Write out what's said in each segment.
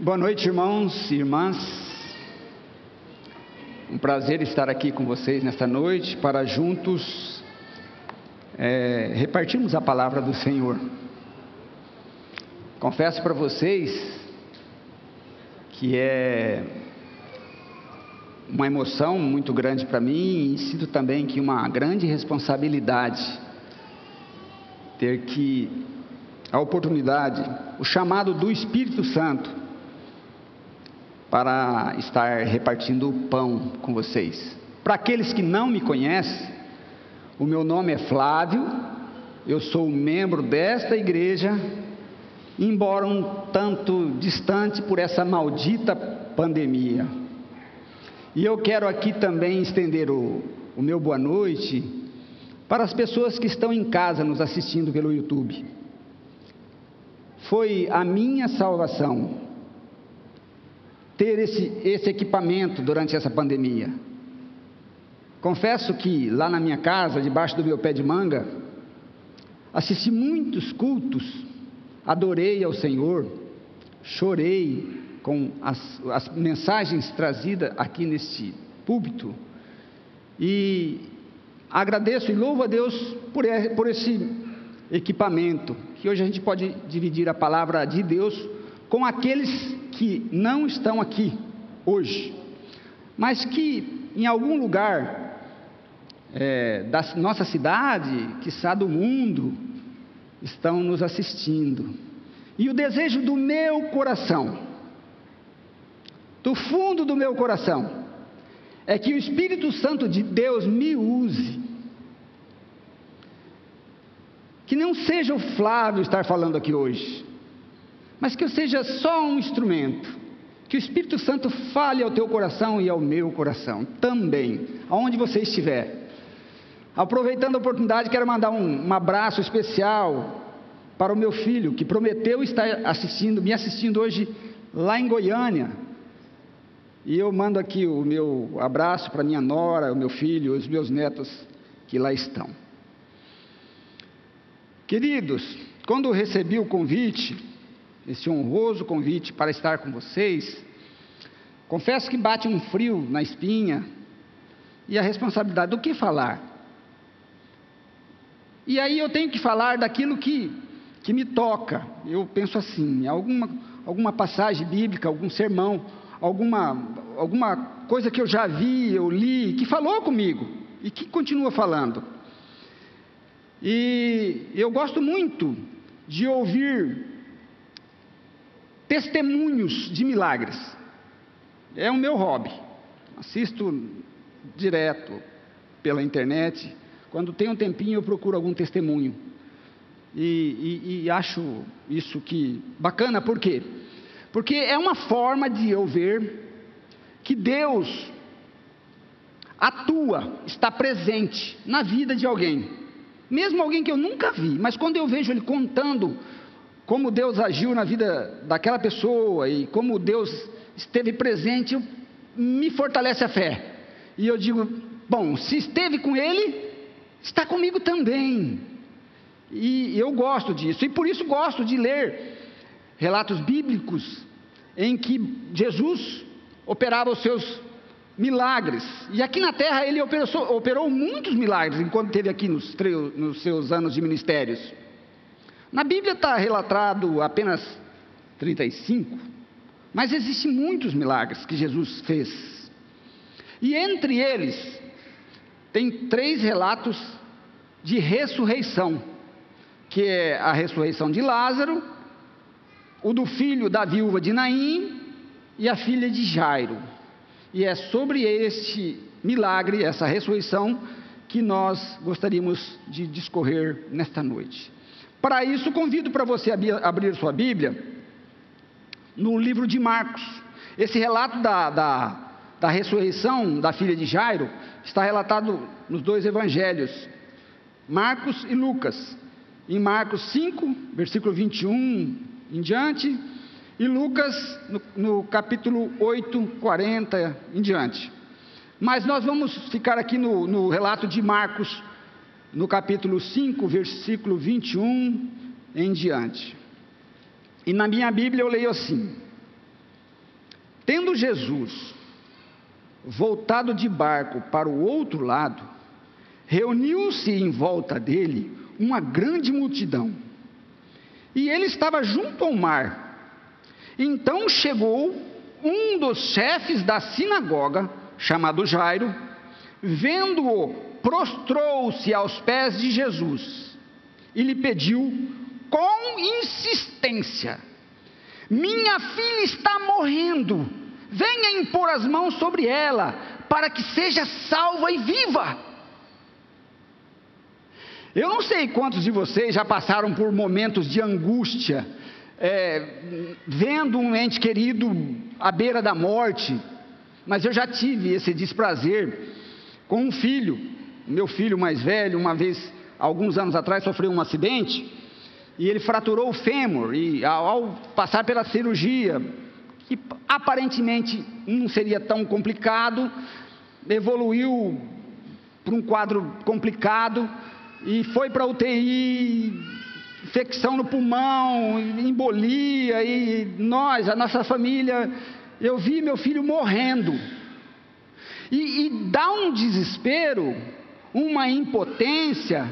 Boa noite, irmãos e irmãs. Um prazer estar aqui com vocês nesta noite para juntos é, repartirmos a palavra do Senhor. Confesso para vocês que é uma emoção muito grande para mim e sinto também que uma grande responsabilidade ter que a oportunidade, o chamado do Espírito Santo para estar repartindo o pão com vocês. Para aqueles que não me conhecem, o meu nome é Flávio, eu sou membro desta igreja, embora um tanto distante por essa maldita pandemia. E eu quero aqui também estender o, o meu boa noite para as pessoas que estão em casa nos assistindo pelo YouTube. Foi a minha salvação ter esse, esse equipamento durante essa pandemia. Confesso que lá na minha casa, debaixo do meu pé de manga, assisti muitos cultos, adorei ao Senhor, chorei com as, as mensagens trazidas aqui neste púlpito e agradeço e louvo a Deus por, por esse equipamento, que hoje a gente pode dividir a palavra de Deus com aqueles que não estão aqui hoje, mas que em algum lugar é, da nossa cidade, está do mundo, estão nos assistindo. E o desejo do meu coração, do fundo do meu coração, é que o Espírito Santo de Deus me use que não seja o Flávio estar falando aqui hoje, mas que eu seja só um instrumento. Que o Espírito Santo fale ao teu coração e ao meu coração também, aonde você estiver. Aproveitando a oportunidade, quero mandar um, um abraço especial para o meu filho, que prometeu estar assistindo, me assistindo hoje lá em Goiânia. E eu mando aqui o meu abraço para minha nora, o meu filho, os meus netos que lá estão. Queridos, quando recebi o convite, esse honroso convite para estar com vocês, confesso que bate um frio na espinha e a responsabilidade do que falar. E aí eu tenho que falar daquilo que, que me toca. Eu penso assim, alguma, alguma passagem bíblica, algum sermão, alguma, alguma coisa que eu já vi, eu li, que falou comigo e que continua falando. E eu gosto muito de ouvir testemunhos de milagres. É o meu hobby. Assisto direto pela internet. Quando tem um tempinho, eu procuro algum testemunho. E, e, e acho isso que bacana, por quê? Porque é uma forma de eu ver que Deus atua, está presente na vida de alguém. Mesmo alguém que eu nunca vi, mas quando eu vejo ele contando como Deus agiu na vida daquela pessoa e como Deus esteve presente, me fortalece a fé. E eu digo: bom, se esteve com ele, está comigo também. E eu gosto disso, e por isso gosto de ler relatos bíblicos em que Jesus operava os seus milagres. E aqui na terra ele operou, operou muitos milagres enquanto esteve aqui nos, nos seus anos de ministérios. Na Bíblia está relatado apenas 35, mas existem muitos milagres que Jesus fez. E entre eles, tem três relatos de ressurreição, que é a ressurreição de Lázaro, o do filho da viúva de Naim e a filha de Jairo. E é sobre este milagre, essa ressurreição, que nós gostaríamos de discorrer nesta noite. Para isso, convido para você abrir sua Bíblia no livro de Marcos. Esse relato da, da, da ressurreição da filha de Jairo está relatado nos dois evangelhos, Marcos e Lucas. Em Marcos 5, versículo 21 em diante, e Lucas no, no capítulo 8, 40 em diante. Mas nós vamos ficar aqui no, no relato de Marcos, no capítulo 5, versículo 21 em diante. E na minha Bíblia eu leio assim: Tendo Jesus voltado de barco para o outro lado, reuniu-se em volta dele uma grande multidão. E ele estava junto ao mar. Então chegou um dos chefes da sinagoga, chamado Jairo, vendo-o, prostrou-se aos pés de Jesus e lhe pediu com insistência: Minha filha está morrendo, venha impor as mãos sobre ela, para que seja salva e viva. Eu não sei quantos de vocês já passaram por momentos de angústia, é, vendo um ente querido à beira da morte, mas eu já tive esse desprazer com um filho, meu filho mais velho, uma vez, alguns anos atrás, sofreu um acidente e ele fraturou o fêmur e ao, passar pela cirurgia, que aparentemente não seria tão complicado, evoluiu para um quadro complicado e foi para UTI, infecção no pulmão, embolia, e nós, a nossa família, eu vi meu filho morrendo. E, e dá um desespero, uma impotência,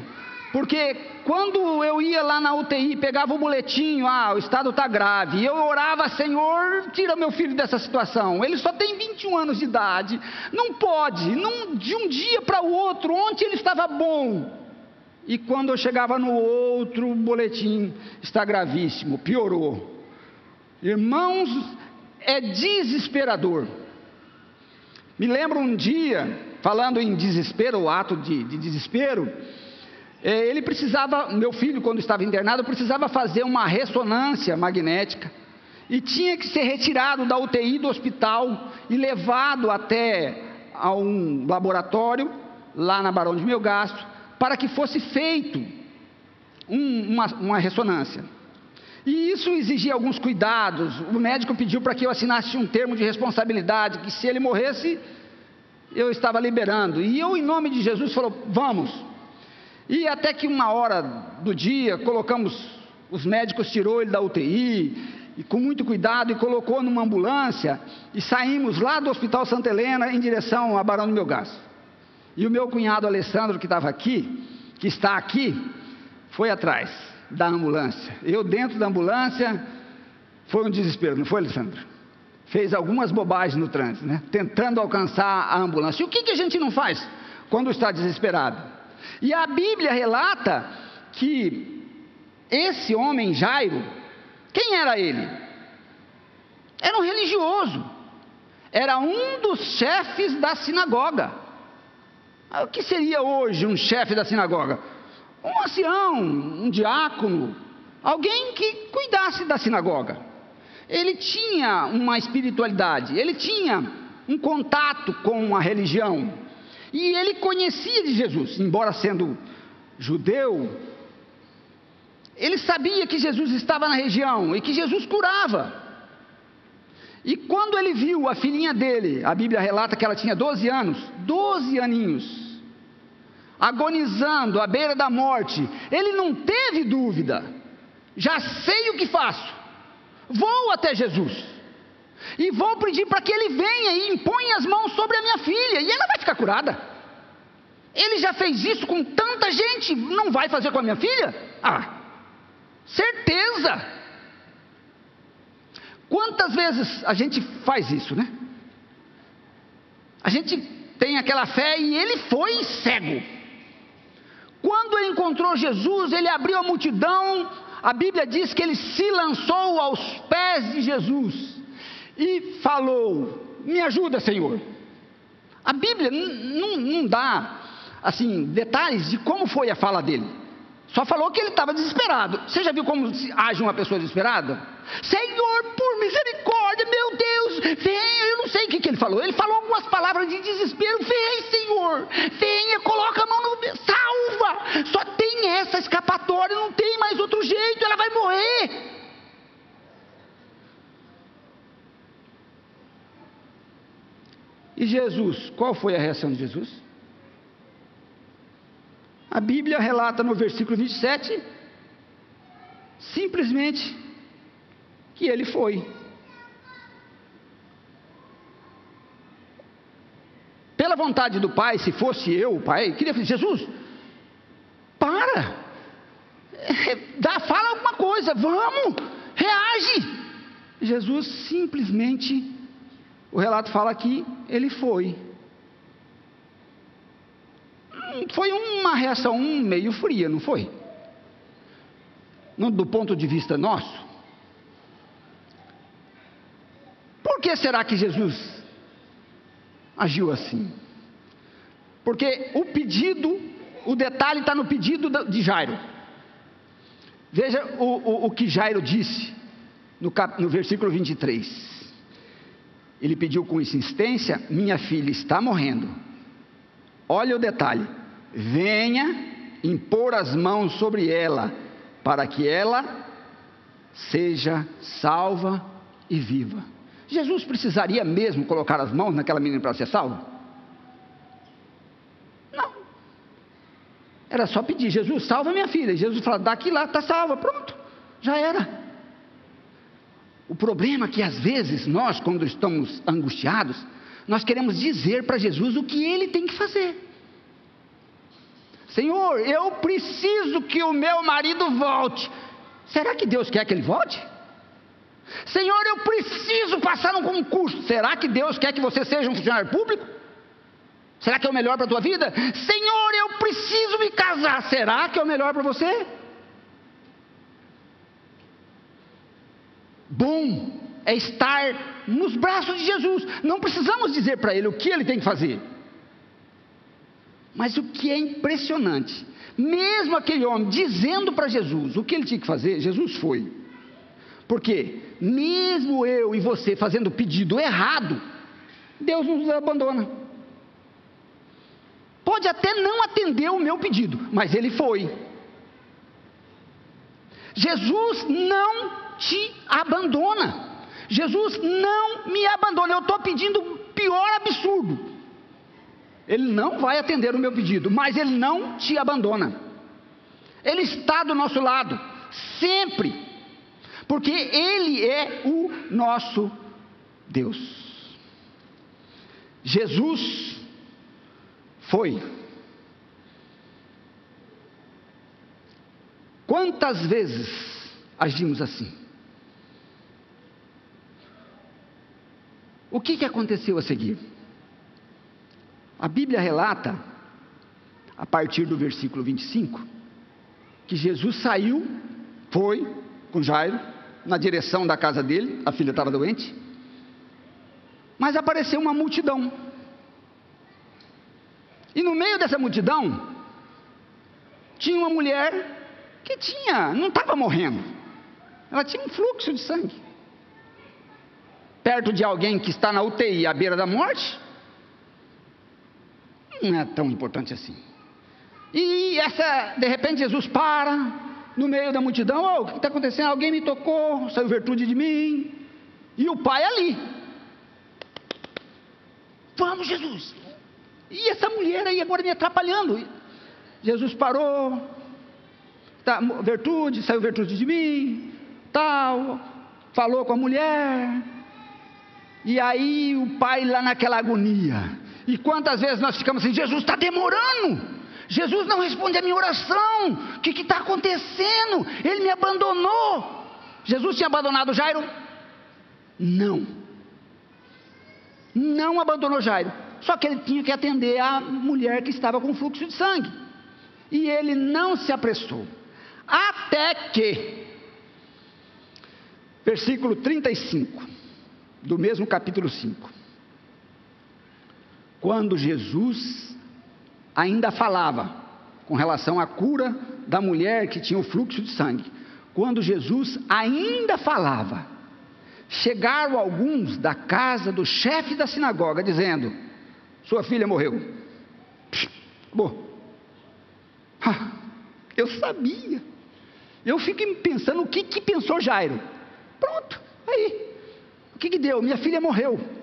porque quando eu ia lá na UTI, pegava o boletim, ah, o estado está grave, e eu orava, Senhor, tira meu filho dessa situação. Ele só tem 21 anos de idade, não pode, de um dia para o outro, ontem ele estava bom, e quando eu chegava no outro boletim, está gravíssimo, piorou. Irmãos, é desesperador. Me lembro um dia, falando em desespero, o ato de, de desespero, é, ele precisava, meu filho, quando estava internado, precisava fazer uma ressonância magnética e tinha que ser retirado da UTI do hospital e levado até a um laboratório lá na Barão de Melgaço para que fosse feito um, uma, uma ressonância. E isso exigia alguns cuidados. O médico pediu para que eu assinasse um termo de responsabilidade, que se ele morresse, eu estava liberando. E eu, em nome de Jesus, falou: vamos. E até que uma hora do dia, colocamos, os médicos tirou ele da UTI, e com muito cuidado, e colocou numa ambulância, e saímos lá do Hospital Santa Helena em direção a Barão do Melgaço. E o meu cunhado Alessandro, que estava aqui, que está aqui, foi atrás da ambulância. Eu, dentro da ambulância, foi um desespero, não foi, Alessandro? Fez algumas bobagens no trânsito, né? Tentando alcançar a ambulância. E o que, que a gente não faz quando está desesperado? E a Bíblia relata que esse homem Jairo, quem era ele? Era um religioso, era um dos chefes da sinagoga. Ah, o que seria hoje um chefe da sinagoga? Um ancião, um diácono, alguém que cuidasse da sinagoga. Ele tinha uma espiritualidade, ele tinha um contato com a religião. E ele conhecia de Jesus, embora sendo judeu, ele sabia que Jesus estava na região e que Jesus curava. E quando ele viu a filhinha dele, a Bíblia relata que ela tinha 12 anos, 12 aninhos, agonizando à beira da morte, ele não teve dúvida, já sei o que faço, vou até Jesus, e vou pedir para que ele venha e imponha as mãos sobre a minha filha, e ela vai ficar curada. Ele já fez isso com tanta gente, não vai fazer com a minha filha? Ah, certeza. Quantas vezes a gente faz isso, né? A gente tem aquela fé e ele foi cego. Quando ele encontrou Jesus, ele abriu a multidão, a Bíblia diz que ele se lançou aos pés de Jesus e falou: Me ajuda, Senhor. A Bíblia não dá assim detalhes de como foi a fala dele. Só falou que ele estava desesperado. Você já viu como age uma pessoa desesperada? Senhor, por misericórdia, meu Deus, venha. Eu não sei o que, que ele falou. Ele falou algumas palavras de desespero. Vem, Senhor, venha, coloca a mão no. Salva! Só tem essa escapatória, não tem mais outro jeito, ela vai morrer. E Jesus, qual foi a reação de Jesus? A Bíblia relata no versículo 27, simplesmente, que ele foi. Pela vontade do Pai, se fosse eu, o Pai, queria dizer: Jesus, para, eh, dá, fala alguma coisa, vamos, reage. Jesus simplesmente, o relato fala que ele foi. Foi uma reação meio fria, não foi? do ponto de vista nosso. Por que será que Jesus agiu assim? Porque o pedido, o detalhe está no pedido de Jairo. Veja o, o, o que Jairo disse no, cap, no versículo 23. Ele pediu com insistência: Minha filha está morrendo. Olha o detalhe: venha impor as mãos sobre ela, para que ela seja salva e viva. Jesus precisaria mesmo colocar as mãos naquela menina para ser salva? Não. Era só pedir: Jesus, salva minha filha. E Jesus fala: daqui lá, está salva. Pronto, já era. O problema é que às vezes nós, quando estamos angustiados, nós queremos dizer para Jesus o que ele tem que fazer. Senhor, eu preciso que o meu marido volte. Será que Deus quer que ele volte? Senhor, eu preciso passar um concurso. Será que Deus quer que você seja um funcionário público? Será que é o melhor para a tua vida? Senhor, eu preciso me casar. Será que é o melhor para você? Bom é estar nos braços de Jesus. Não precisamos dizer para ele o que ele tem que fazer. Mas o que é impressionante, mesmo aquele homem dizendo para Jesus o que ele tinha que fazer, Jesus foi. Porque, mesmo eu e você fazendo o pedido errado, Deus nos abandona. Pode até não atender o meu pedido, mas ele foi. Jesus não te abandona. Jesus não me abandona. Eu estou pedindo o pior absurdo. Ele não vai atender o meu pedido, mas ele não te abandona. Ele está do nosso lado, sempre, porque Ele é o nosso Deus. Jesus foi. Quantas vezes agimos assim? O que, que aconteceu a seguir? A Bíblia relata, a partir do versículo 25, que Jesus saiu, foi com Jairo, na direção da casa dele, a filha estava doente, mas apareceu uma multidão. E no meio dessa multidão, tinha uma mulher que tinha, não estava morrendo, ela tinha um fluxo de sangue. Perto de alguém que está na UTI à beira da morte, não é tão importante assim. E essa, de repente, Jesus para no meio da multidão: oh, o que está acontecendo? Alguém me tocou, saiu virtude de mim. E o pai ali. Vamos, Jesus. E essa mulher aí agora me atrapalhando. Jesus parou. Tá, virtude, saiu virtude de mim. Tal. Falou com a mulher. E aí o pai lá naquela agonia. E quantas vezes nós ficamos assim: Jesus está demorando, Jesus não responde a minha oração, o que está acontecendo? Ele me abandonou. Jesus tinha abandonado Jairo? Não, não abandonou Jairo, só que ele tinha que atender a mulher que estava com fluxo de sangue, e ele não se apressou, até que, versículo 35, do mesmo capítulo 5 quando Jesus ainda falava com relação à cura da mulher que tinha o fluxo de sangue. Quando Jesus ainda falava, chegaram alguns da casa do chefe da sinagoga dizendo: Sua filha morreu. Bom, ah, eu sabia. Eu fico pensando o que, que pensou Jairo. Pronto, aí. O que, que deu? Minha filha morreu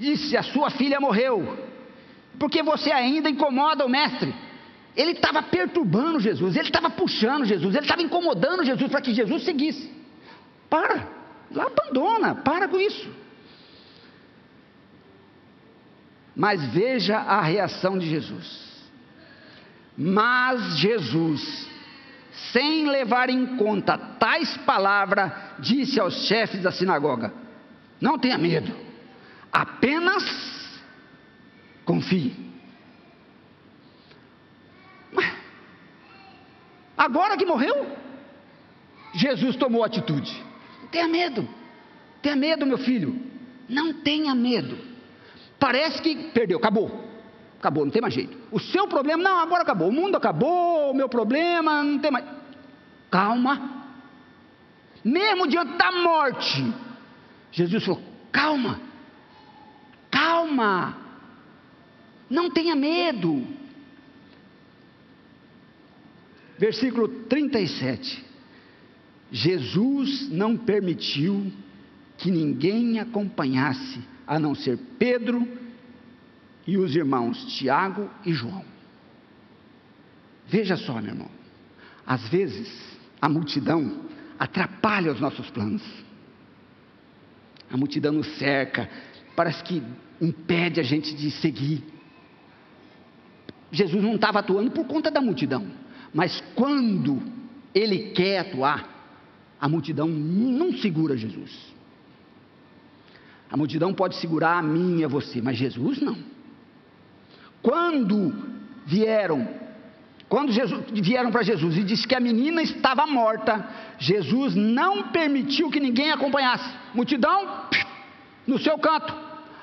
disse: A sua filha morreu, porque você ainda incomoda o mestre. Ele estava perturbando Jesus, ele estava puxando Jesus, ele estava incomodando Jesus para que Jesus seguisse. Para, lá abandona, para com isso. Mas veja a reação de Jesus. Mas Jesus, sem levar em conta tais palavras, disse aos chefes da sinagoga: Não tenha medo, apenas confie. Agora que morreu, Jesus tomou atitude. Tenha medo, tenha medo, meu filho, não tenha medo. Parece que perdeu, acabou. Acabou, não tem mais jeito. O seu problema, não, agora acabou. O mundo acabou, o meu problema, não tem mais. Calma. Mesmo diante da morte, Jesus falou: calma, calma, não tenha medo. Versículo 37. Jesus não permitiu que ninguém acompanhasse, a não ser Pedro e os irmãos Tiago e João. Veja só, meu irmão, às vezes a multidão atrapalha os nossos planos. A multidão nos cerca, parece que impede a gente de seguir. Jesus não estava atuando por conta da multidão, mas quando ele quer atuar, a multidão não segura Jesus. A multidão pode segurar a mim e a você, mas Jesus não. Quando vieram, quando Jesus, vieram para Jesus e disse que a menina estava morta, Jesus não permitiu que ninguém acompanhasse. Multidão, no seu canto.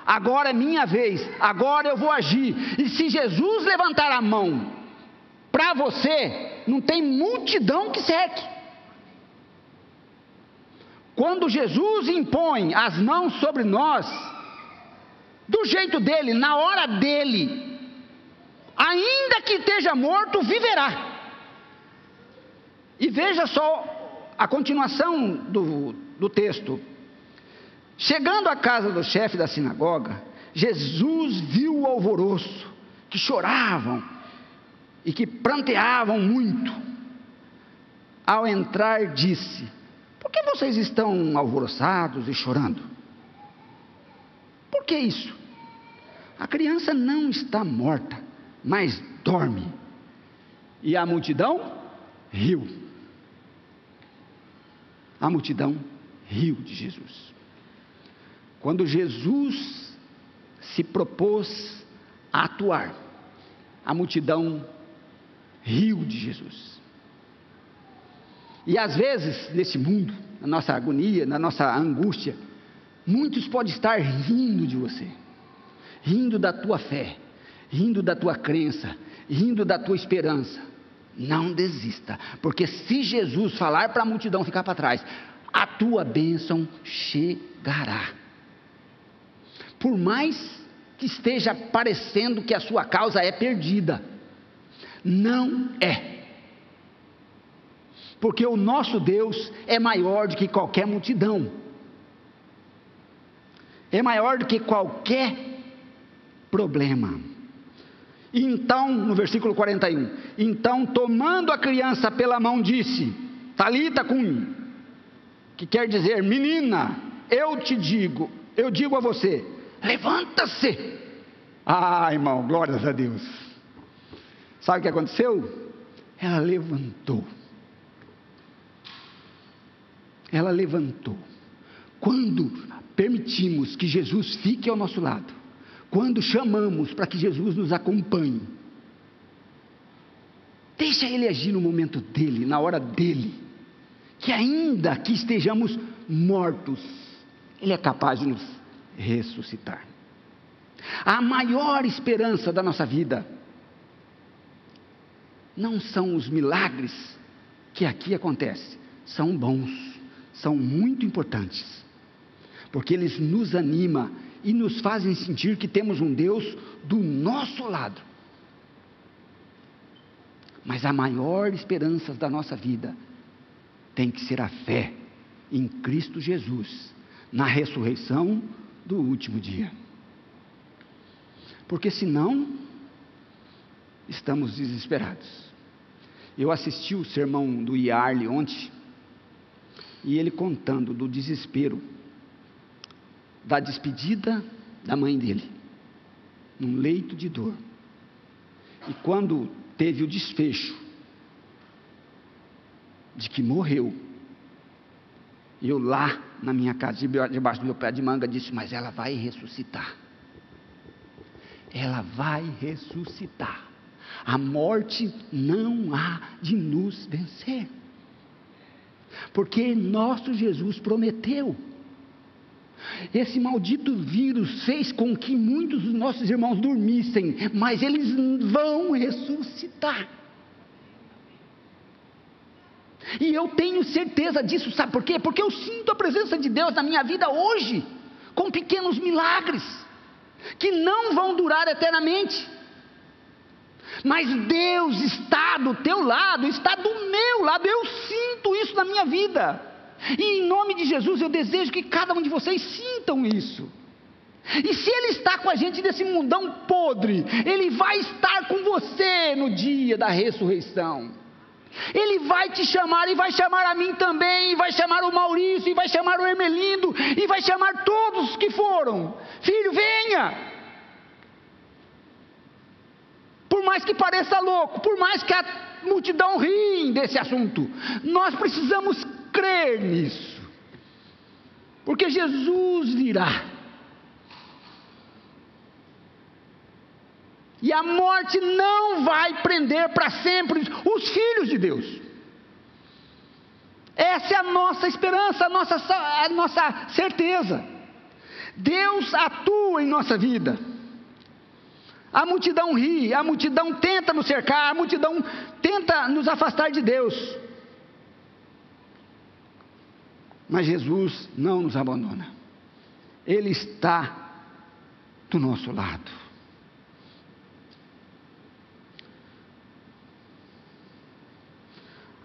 Agora é minha vez, agora eu vou agir. E se Jesus levantar a mão para você, não tem multidão que cerque. Quando Jesus impõe as mãos sobre nós, do jeito dele, na hora dele, ainda que esteja morto, viverá. E veja só a continuação do, do texto. Chegando à casa do chefe da sinagoga, Jesus viu o alvoroço, que choravam e que pranteavam muito. Ao entrar, disse: por que vocês estão alvoroçados e chorando? Por que isso? A criança não está morta, mas dorme. E a multidão riu. A multidão riu de Jesus. Quando Jesus se propôs a atuar, a multidão riu de Jesus. E às vezes, nesse mundo, na nossa agonia, na nossa angústia, muitos podem estar rindo de você, rindo da tua fé, rindo da tua crença, rindo da tua esperança. Não desista, porque se Jesus falar para a multidão ficar para trás, a tua bênção chegará. Por mais que esteja parecendo que a sua causa é perdida, não é porque o nosso Deus é maior do que qualquer multidão, é maior do que qualquer problema. Então, no versículo 41, então tomando a criança pela mão disse, Talita cum, que quer dizer, menina, eu te digo, eu digo a você, levanta-se. Ah, irmão, glórias a Deus. Sabe o que aconteceu? Ela levantou ela levantou. Quando permitimos que Jesus fique ao nosso lado, quando chamamos para que Jesus nos acompanhe, deixa Ele agir no momento dele, na hora dele, que ainda que estejamos mortos, Ele é capaz de nos ressuscitar. A maior esperança da nossa vida não são os milagres que aqui acontecem, são bons são muito importantes, porque eles nos animam e nos fazem sentir que temos um Deus do nosso lado. Mas a maior esperança da nossa vida tem que ser a fé em Cristo Jesus, na ressurreição do último dia. Porque senão, estamos desesperados. Eu assisti o sermão do Iarle ontem, e ele contando do desespero da despedida da mãe dele. num leito de dor. E quando teve o desfecho de que morreu, eu lá na minha casa, debaixo do meu pé de manga, disse: Mas ela vai ressuscitar. Ela vai ressuscitar. A morte não há de nos vencer. Porque nosso Jesus prometeu. Esse maldito vírus fez com que muitos dos nossos irmãos dormissem, mas eles vão ressuscitar. E eu tenho certeza disso, sabe por quê? Porque eu sinto a presença de Deus na minha vida hoje, com pequenos milagres, que não vão durar eternamente. Mas Deus está do teu lado, está do meu lado, eu sinto isso na minha vida. E em nome de Jesus eu desejo que cada um de vocês sintam isso. E se Ele está com a gente nesse mundão podre, Ele vai estar com você no dia da ressurreição. Ele vai te chamar e vai chamar a mim também, e vai chamar o Maurício, e vai chamar o Hermelindo, e vai chamar todos que foram. Filho, venha! Por mais que pareça louco, por mais que a multidão ri desse assunto, nós precisamos crer nisso. Porque Jesus virá. E a morte não vai prender para sempre os filhos de Deus. Essa é a nossa esperança, a nossa, a nossa certeza. Deus atua em nossa vida. A multidão ri, a multidão tenta nos cercar, a multidão tenta nos afastar de Deus. Mas Jesus não nos abandona. Ele está do nosso lado.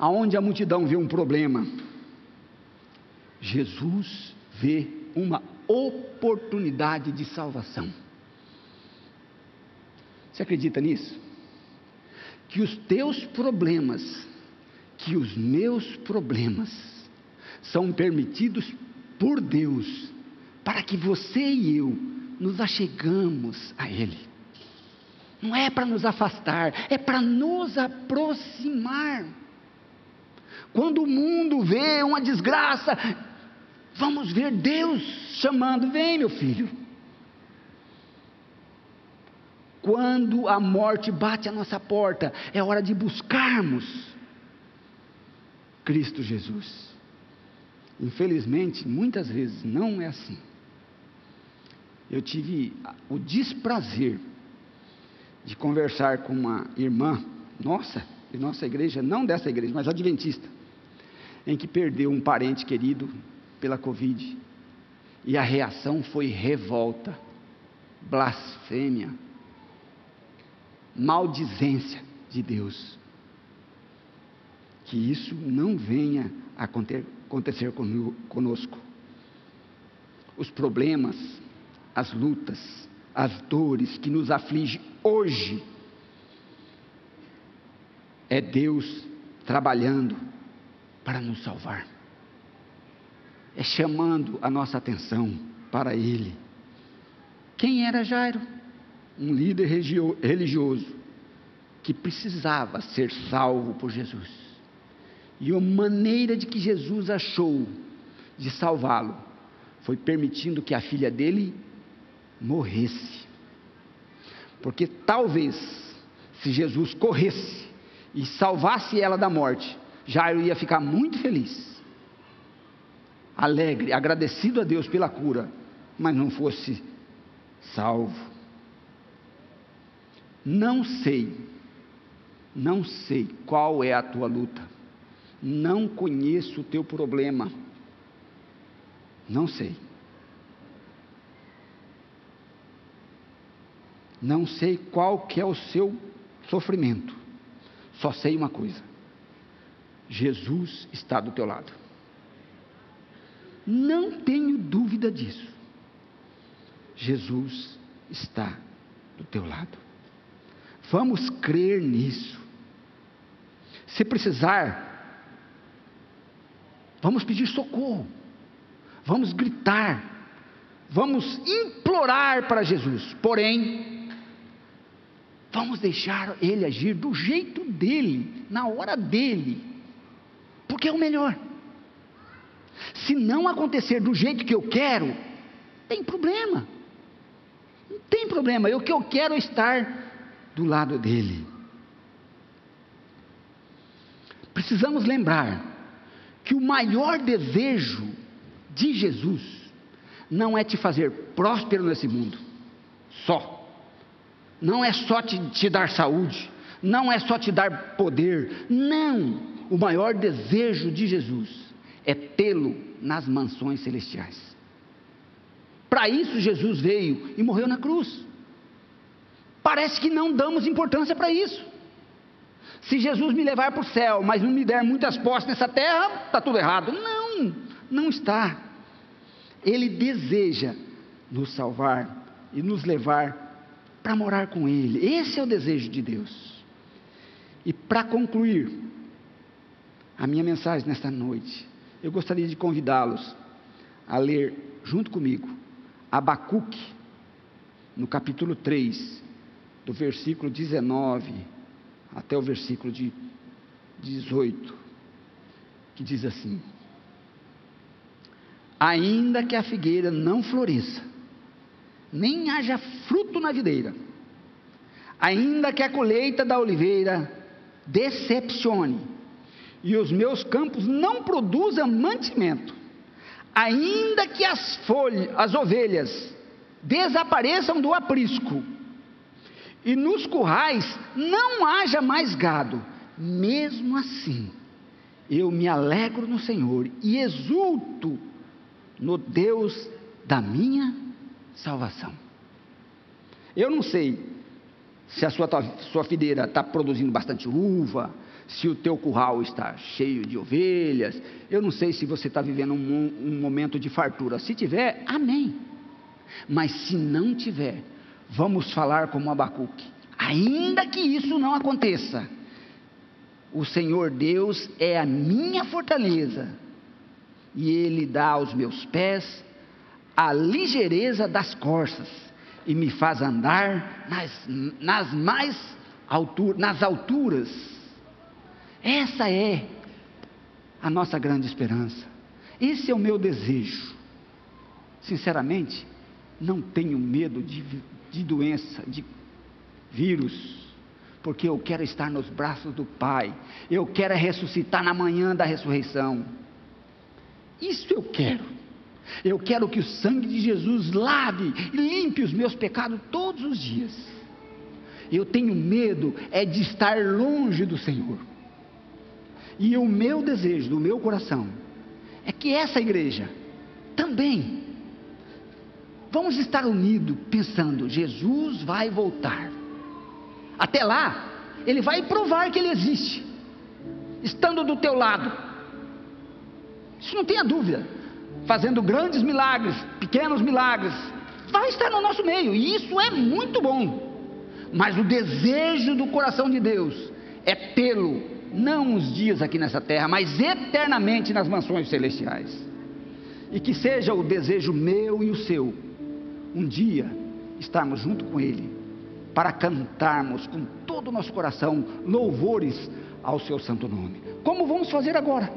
Aonde a multidão vê um problema, Jesus vê uma oportunidade de salvação. Você acredita nisso? Que os teus problemas, que os meus problemas, são permitidos por Deus, para que você e eu nos achegamos a Ele. Não é para nos afastar, é para nos aproximar. Quando o mundo vê uma desgraça, vamos ver Deus chamando: vem, meu filho. Quando a morte bate a nossa porta, é hora de buscarmos Cristo Jesus. Infelizmente, muitas vezes não é assim. Eu tive o desprazer de conversar com uma irmã nossa, de nossa igreja, não dessa igreja, mas adventista, em que perdeu um parente querido pela Covid. E a reação foi revolta, blasfêmia, maldizência de Deus. Que isso não venha a acontecer conosco. Os problemas, as lutas, as dores que nos afligem hoje, é Deus trabalhando para nos salvar. É chamando a nossa atenção para Ele. Quem era Jairo? um líder religioso que precisava ser salvo por Jesus. E a maneira de que Jesus achou de salvá-lo foi permitindo que a filha dele morresse. Porque talvez, se Jesus corresse e salvasse ela da morte, Jairo ia ficar muito feliz, alegre, agradecido a Deus pela cura, mas não fosse salvo. Não sei, não sei qual é a tua luta, não conheço o teu problema, não sei. Não sei qual que é o seu sofrimento. Só sei uma coisa: Jesus está do teu lado. Não tenho dúvida disso. Jesus está do teu lado. Vamos crer nisso. Se precisar, vamos pedir socorro, vamos gritar, vamos implorar para Jesus. Porém, Vamos deixar Ele agir do jeito dele, na hora dele, porque é o melhor. Se não acontecer do jeito que eu quero, tem problema. Não tem problema. O que eu quero estar do lado dele. Precisamos lembrar que o maior desejo de Jesus não é te fazer próspero nesse mundo, só. Não é só te, te dar saúde, não é só te dar poder. Não! O maior desejo de Jesus é tê-lo nas mansões celestiais. Para isso Jesus veio e morreu na cruz. Parece que não damos importância para isso. Se Jesus me levar para o céu, mas não me der muitas posses nessa terra, está tudo errado. Não, não está. Ele deseja nos salvar e nos levar para morar com Ele. Esse é o desejo de Deus. E para concluir a minha mensagem nesta noite, eu gostaria de convidá-los a ler junto comigo Abacuque, no capítulo 3, do versículo 19 até o versículo de 18, que diz assim: Ainda que a figueira não floresça, nem haja fruto na videira, ainda que a colheita da oliveira decepcione, e os meus campos não produzam mantimento, ainda que as folhas, as ovelhas desapareçam do aprisco, e nos currais não haja mais gado, mesmo assim, eu me alegro no Senhor e exulto no Deus da minha salvação. Eu não sei se a sua, sua fideira está produzindo bastante uva, se o teu curral está cheio de ovelhas, eu não sei se você está vivendo um, um momento de fartura. Se tiver, amém. Mas se não tiver, vamos falar como Abacuque. Ainda que isso não aconteça, o Senhor Deus é a minha fortaleza, e Ele dá aos meus pés a ligeireza das corças e me faz andar nas, nas mais alturas, nas alturas. Essa é a nossa grande esperança. Esse é o meu desejo. Sinceramente, não tenho medo de, de doença, de vírus, porque eu quero estar nos braços do Pai. Eu quero ressuscitar na manhã da ressurreição. Isso eu quero. Eu quero que o sangue de Jesus lave e limpe os meus pecados todos os dias. Eu tenho medo é de estar longe do Senhor. E o meu desejo do meu coração é que essa igreja também vamos estar unidos pensando, Jesus vai voltar. Até lá, ele vai provar que ele existe, estando do teu lado. Isso não tenha dúvida fazendo grandes milagres, pequenos milagres, vai estar no nosso meio, e isso é muito bom. Mas o desejo do coração de Deus é tê-lo, não uns dias aqui nessa terra, mas eternamente nas mansões celestiais. E que seja o desejo meu e o seu, um dia estarmos junto com Ele, para cantarmos com todo o nosso coração louvores ao seu santo nome. Como vamos fazer agora?